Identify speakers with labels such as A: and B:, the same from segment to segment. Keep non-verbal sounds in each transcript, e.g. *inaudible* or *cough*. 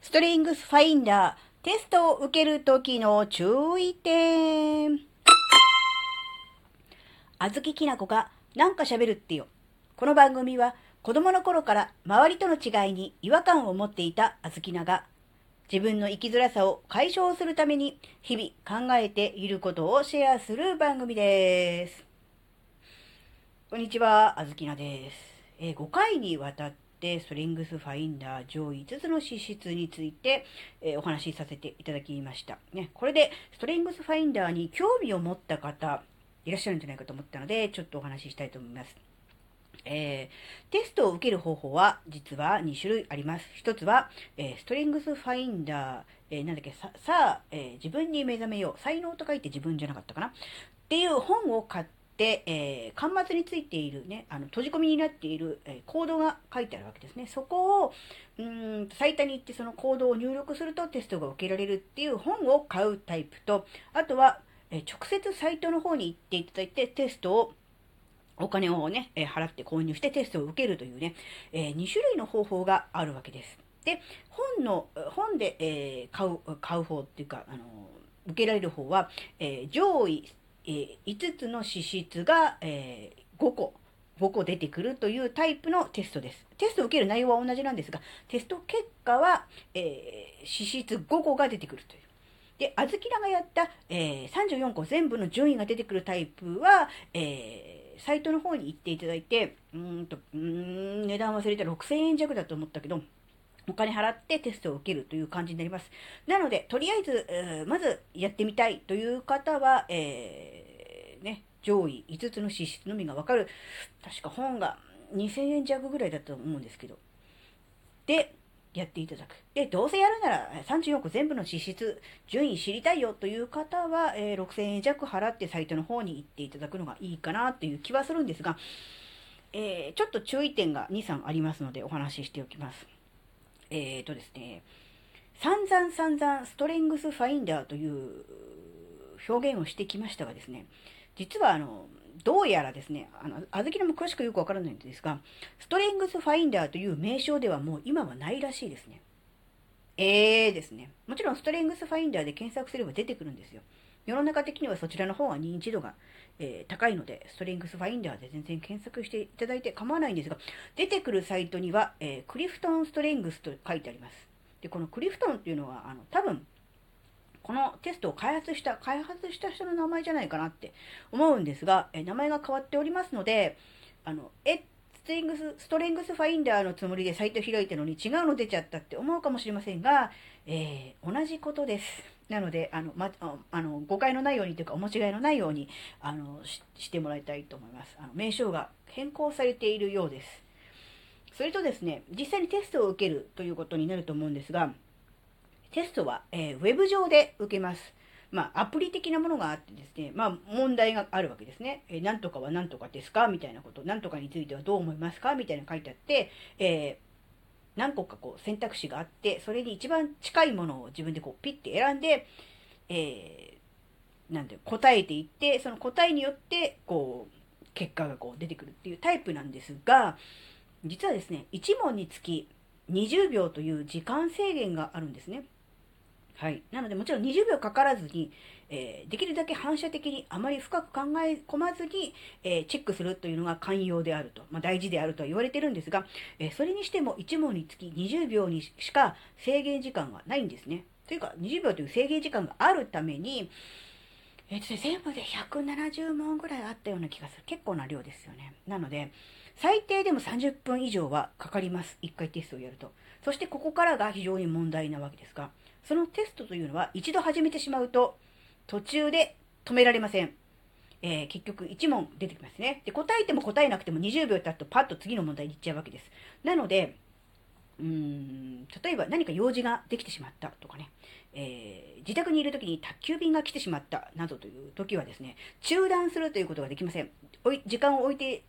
A: ストリングスファインダー、テストを受けるときの注意点。あずききなこがなんか喋るってよ。この番組は子供の頃から周りとの違いに違和感を持っていたあずきなが自分の生きづらさを解消するために日々考えていることをシェアする番組です。こんにちは、あずきなです。えー、5回にわたってストリングスファインダー上位5つの資質について、えー、お話しさせていただきました。ね、これでストリングスファインダーに興味を持った方いらっしゃるんじゃないかと思ったので、ちょっとお話ししたいと思います。えー、テストを受ける方法は実は2種類あります。一つは、えー、ストリングスファインダー、えー、なんだっけ、さ、さあ、え自分に目覚めよう。才能と書いて自分じゃなかったかなっていう本を買って、でえー、端末についているね、あの、閉じ込みになっている、えー、コードが書いてあるわけですね。そこを、うん、サイトに行ってそのコードを入力するとテストが受けられるっていう本を買うタイプと、あとは、えー、直接サイトの方に行っていただいてテストをお金をね、え払って購入してテストを受けるというね、え2種類の方法があるわけです。で、本の、本で、え買う、買う方っていうか、あの受けられる方は、え上位、え5つの資質が、えー5個、5個出てくるというタイプのテストです。テストを受ける内容は同じなんですが、テスト結果は、えー、資質5個が出てくるという。で、あずきらがやった、えー、34個全部の順位が出てくるタイプは、えーサイトの方に行っていただいて、うんと、うん、値段忘れたら6000円弱だと思ったけど、お金払ってテストを受けるという感じになります。なので、とりあえず、えー、まずやってみたいという方は、えー、ね、上位5つの資質のみがわかる。確か本が2000円弱ぐらいだと思うんですけど。で、やっていただく。で、どうせやるなら34個全部の支出、順位知りたいよという方は、えー、6000円弱払ってサイトの方に行っていただくのがいいかなという気はするんですが、えー、ちょっと注意点が2、3ありますのでお話ししておきます。えーとですね、散々散々ストレングスファインダーという表現をしてきましたがですね、実はあの、どうやらですね、あの、あずきのも詳しくよくわからないんですが、ストレングスファインダーという名称ではもう今はないらしいですね。えーですね。もちろんストレングスファインダーで検索すれば出てくるんですよ。世の中的にはそちらの方が認知度が、えー、高いので、ストレングスファインダーで全然検索していただいて構わないんですが、出てくるサイトには、えー、クリフトンストレングスと書いてあります。で、このクリフトンっていうのは、あの、多分、このテストを開発した、開発した人の名前じゃないかなって思うんですが、え名前が変わっておりますので、あの、え、ストリングス、ストレングスファインダーのつもりでサイト開いたのに違うの出ちゃったって思うかもしれませんが、えー、同じことです。なので、あの、ま、あの、誤解のないようにというか、お間違いのないように、あの、してもらいたいと思います。あの、名称が変更されているようです。それとですね、実際にテストを受けるということになると思うんですが、テストは、えー、ウェブ上で受けます。まあ、アプリ的なものがあってですね、まあ、問題があるわけですね。えー、なんとかは何とかですか？みたいなこと。なんとかについてはどう思いますか？みたいな書いてあって、えー、何個かこう選択肢があって、それに一番近いものを自分でこうピッて選んで、えー、なんて答えていって、その答えによって、こう、結果がこう出てくるっていうタイプなんですが、実はですね、1問につき20秒という時間制限があるんですね。はい。なので、もちろん20秒かからずに、えー、できるだけ反射的にあまり深く考え込まずに、えー、チェックするというのが寛容であると、まあ、大事であるとは言われてるんですが、えー、それにしても1問につき20秒にしか制限時間がないんですね。というか、20秒という制限時間があるために、えー全部で170問ぐらいあったような気がする。結構な量ですよね。なので、最低でも30分以上はかかります。1回テストをやると。そしてここからが非常に問題なわけですが、そのテストというのは一度始めてしまうと途中で止められません。えー、結局1問出てきますね。で、答えても答えなくても20秒経つとパッと次の問題に行っちゃうわけです。なので、うーん、例えば何か用事ができてしまったとかね、えー、自宅にいる時に宅急便が来てしまったなどという時はですね、中断するということができません。時間を置いて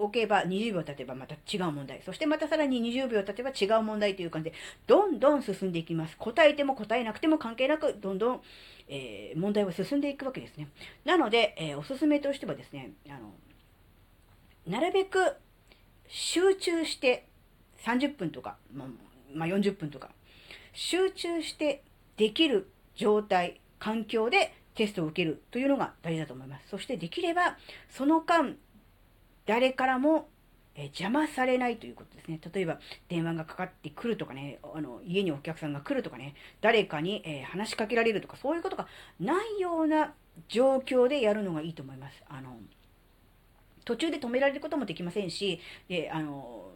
A: おけば20秒経てばまた違う問題。そしてまたさらに20秒経てば違う問題という感じで、どんどん進んでいきます。答えても答えなくても関係なく、どんどん、えー、問題は進んでいくわけですね。なので、えー、おすすめとしてはですね、あの、なるべく集中して30分とか、まあ、まあ、40分とか、集中してできる状態、環境でテストを受けるというのが大事だと思います。そしてできれば、その間、誰からもえ邪魔されないということですね。例えば、電話がかかってくるとかね、あの家にお客さんが来るとかね、誰かに、え、話しかけられるとか、そういうことがないような状況でやるのがいいと思います。あの途中で止められることもできませんし、であの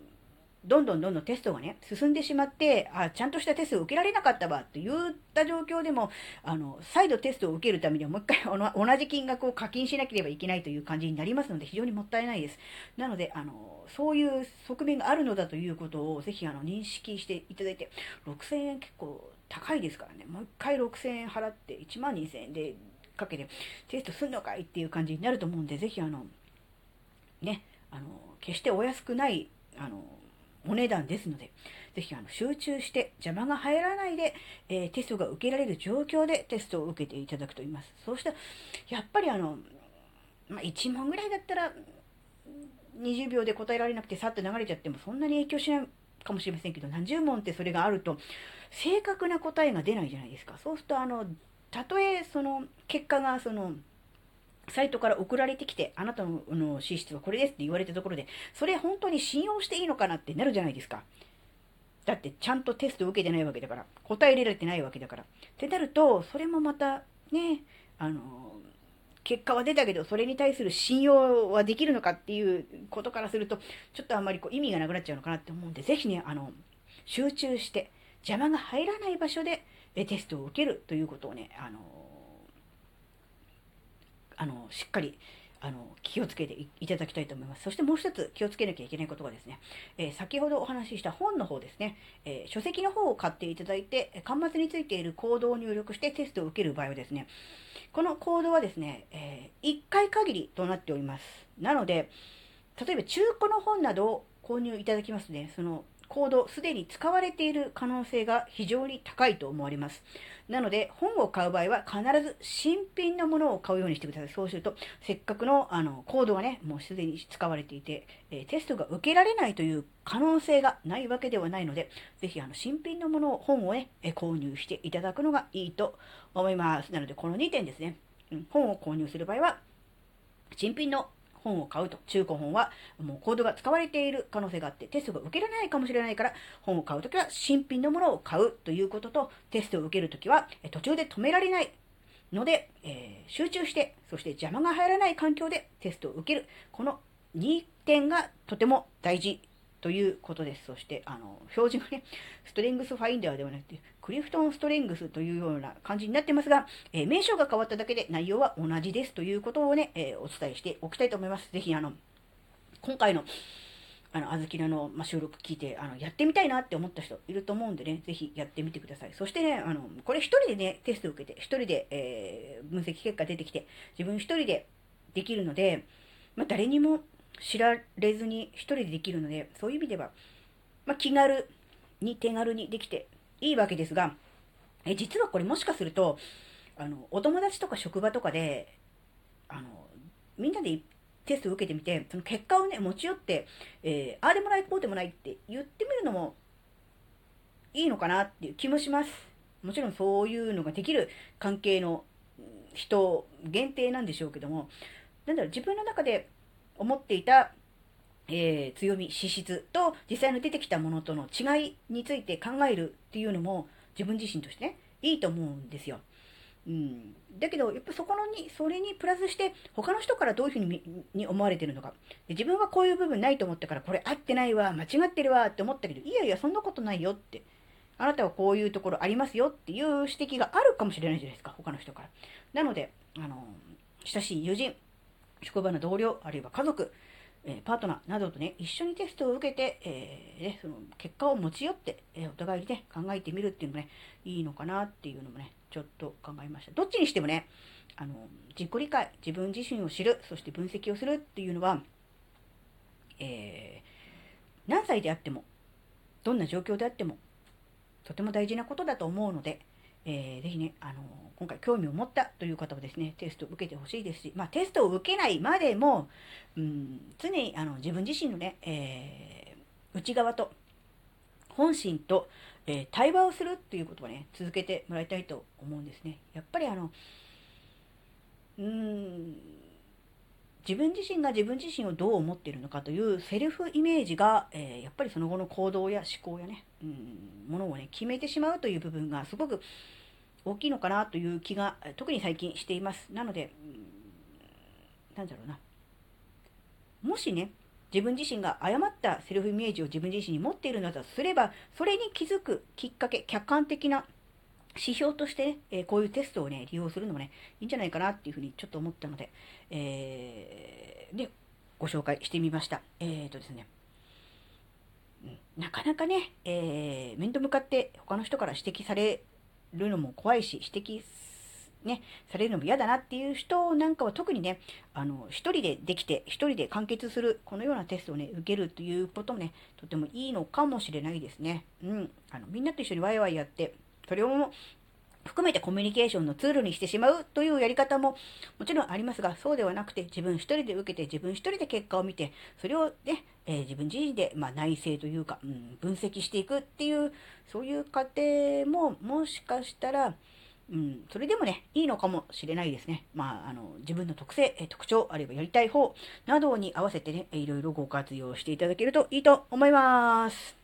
A: どんどんどんどんテストがね、進んでしまって、あ、ちゃんとしたテストを受けられなかったわといった状況でも、あの、再度テストを受けるためにはもう一回 *laughs* 同じ金額を課金しなければいけないという感じになりますので、非常にもったいないです。なので、あの、そういう側面があるのだということを、ぜひ、あの、認識していただいて、6000円結構高いですからね、もう一回6000円払って、1万2000円でかけてテストすんのかいっていう感じになると思うんで、ぜひ、あの、ね、あの、決してお安くない、あの、お値段ですので、ぜひあの集中して邪魔が入らないで、えー、テストが受けられる状況でテストを受けていただくと言います。そうしたら、やっぱりあの、まあ、1問ぐらいだったら、20秒で答えられなくてさっと流れちゃってもそんなに影響しないかもしれませんけど、何十問ってそれがあると、正確な答えが出ないじゃないですか。そうすると、あの、たとえその結果がその、サイトから送られてきて、あなたのの資質はこれですって言われたところで、それ本当に信用していいのかなってなるじゃないですか。だってちゃんとテストを受けてないわけだから、答えられてないわけだから。ってなると、それもまたね、あの、結果は出たけど、それに対する信用はできるのかっていうことからすると、ちょっとあんまりこう意味がなくなっちゃうのかなって思うんで、ぜひね、あの、集中して、邪魔が入らない場所でテストを受けるということをね、あの、あのしっかりあの気をつけていただきたいと思います。そしてもう一つ気をつけなきゃいけないことがですね、えー、先ほどお話しした本の方ですね、えー、書籍の方を買っていただいて、端末についているコードを入力してテストを受ける場合はですね、このコードはですね、えー、1回限りとなっております。なので、例えば中古の本などを購入いただきますね、そのコード、すでに使われている可能性が非常に高いと思われます。なので、本を買う場合は必ず新品のものを買うようにしてください。そうすると、せっかくのあのコードがね、もうすでに使われていて、え、テストが受けられないという可能性がないわけではないので、ぜひあの新品のものを、本をね、購入していただくのがいいと思います。なので、この2点ですね。うん、本を購入する場合は、新品の本を買うと、中古本はもうコードが使われている可能性があって、テストが受けられないかもしれないから、本を買うときは新品のものを買うということと、テストを受けるときは途中で止められないので、えー、集中して、そして邪魔が入らない環境でテストを受ける。この2点がとても大事ということです。そして、あの、表示がね、ストレングスファインダーではなくて、クリフトンストレングスというような感じになってますが、えー、名称が変わっただけで内容は同じですということをね、えー、お伝えしておきたいと思います。ぜひ、あの、今回の、あの、あずきらの、ま、収録聞いて、あの、やってみたいなって思った人いると思うんでね、ぜひやってみてください。そしてね、あの、これ一人でね、テストを受けて、一人で、えー、分析結果出てきて、自分一人でできるので、まあ、誰にも知られずに一人でできるので、そういう意味では、まあ、気軽に手軽にできていいわけですが、え実はこれもしかすると、あの、お友達とか職場とかで、あの、みんなでテストを受けてみて、その結果をね、持ち寄って、えー、ああでもないこうでもないって言ってみるのもいいのかなっていう気もします。もちろんそういうのができる関係の人限定なんでしょうけども、なんだろう、自分の中で思っていた、えー、強み、資質と実際の出てきたものとの違いについて考えるっていうのも自分自身としてね、いいと思うんですよ。うん、だけど、やっぱそこのに、それにプラスして、他の人からどういうふうにに思われてるのかで。自分はこういう部分ないと思ったから、これ合ってないわ、間違ってるわって思ったけど、いやいや、そんなことないよって。あなたはこういうところありますよっていう指摘があるかもしれないじゃないですか、他の人から。なので、あの、親しい友人、職場の同僚、あるいは家族、えパートナーなどとね、一緒にテストを受けて、えー、ね、その結果を持ち寄って、えお互いにね、考えてみるっていうのもね、いいのかなっていうのもね、ちょっと考えました。どっちにしてもね、あの、自己理解、自分自身を知る、そして分析をするっていうのは、えー、何歳であっても、どんな状況であっても、とても大事なことだと思うので、えー、ぜひね、あの今回興味を持ったという方はですね、テストを受けてほしいですし、まあ、テストを受けないまでも、うん、常にあの自分自身のね、えー、内側と本心と、えー、対話をするっていうことをね、続けてもらいたいと思うんですね。やっぱりあの、うーん、自分自身が自分自身をどう思っているのかというセルフイメージが、えー、やっぱりその後の行動や思考やね、うん、ものをね、決めてしまうという部分がすごく大きいのかなという気が、特に最近しています。なので、うん、なんだろうな。もしね、自分自身が誤ったセルフイメージを自分自身に持っているのだとすれば、それに気づくきっかけ、客観的な指標としてね、え、こういうテストをね、利用するのもね、いいんじゃないかなっていうふうにちょっと思ったので、えー、で、ご紹介してみました。えーとですね、なかなかね、えー、面と向かって他の人から指摘されるのも怖いし、指摘ね、されるのも嫌だなっていう人なんかは特にね、あの、一人でできて、一人で完結する、このようなテストをね、受けるということもね、とてもいいのかもしれないですね。うん。あの、みんなと一緒にワイワイやって、それを含めてコミュニケーションのツールにしてしまうというやり方ももちろんありますが、そうではなくて自分一人で受けて自分一人で結果を見て、それをね、えー、自分自身で、まあ、内省というか、うん、分析していくっていう、そういう過程ももしかしたら、うん、それでもね、いいのかもしれないですね。まあ、あの、自分の特性、え特徴、あるいはやりたい方などに合わせてね、いろいろご活用していただけるといいと思います。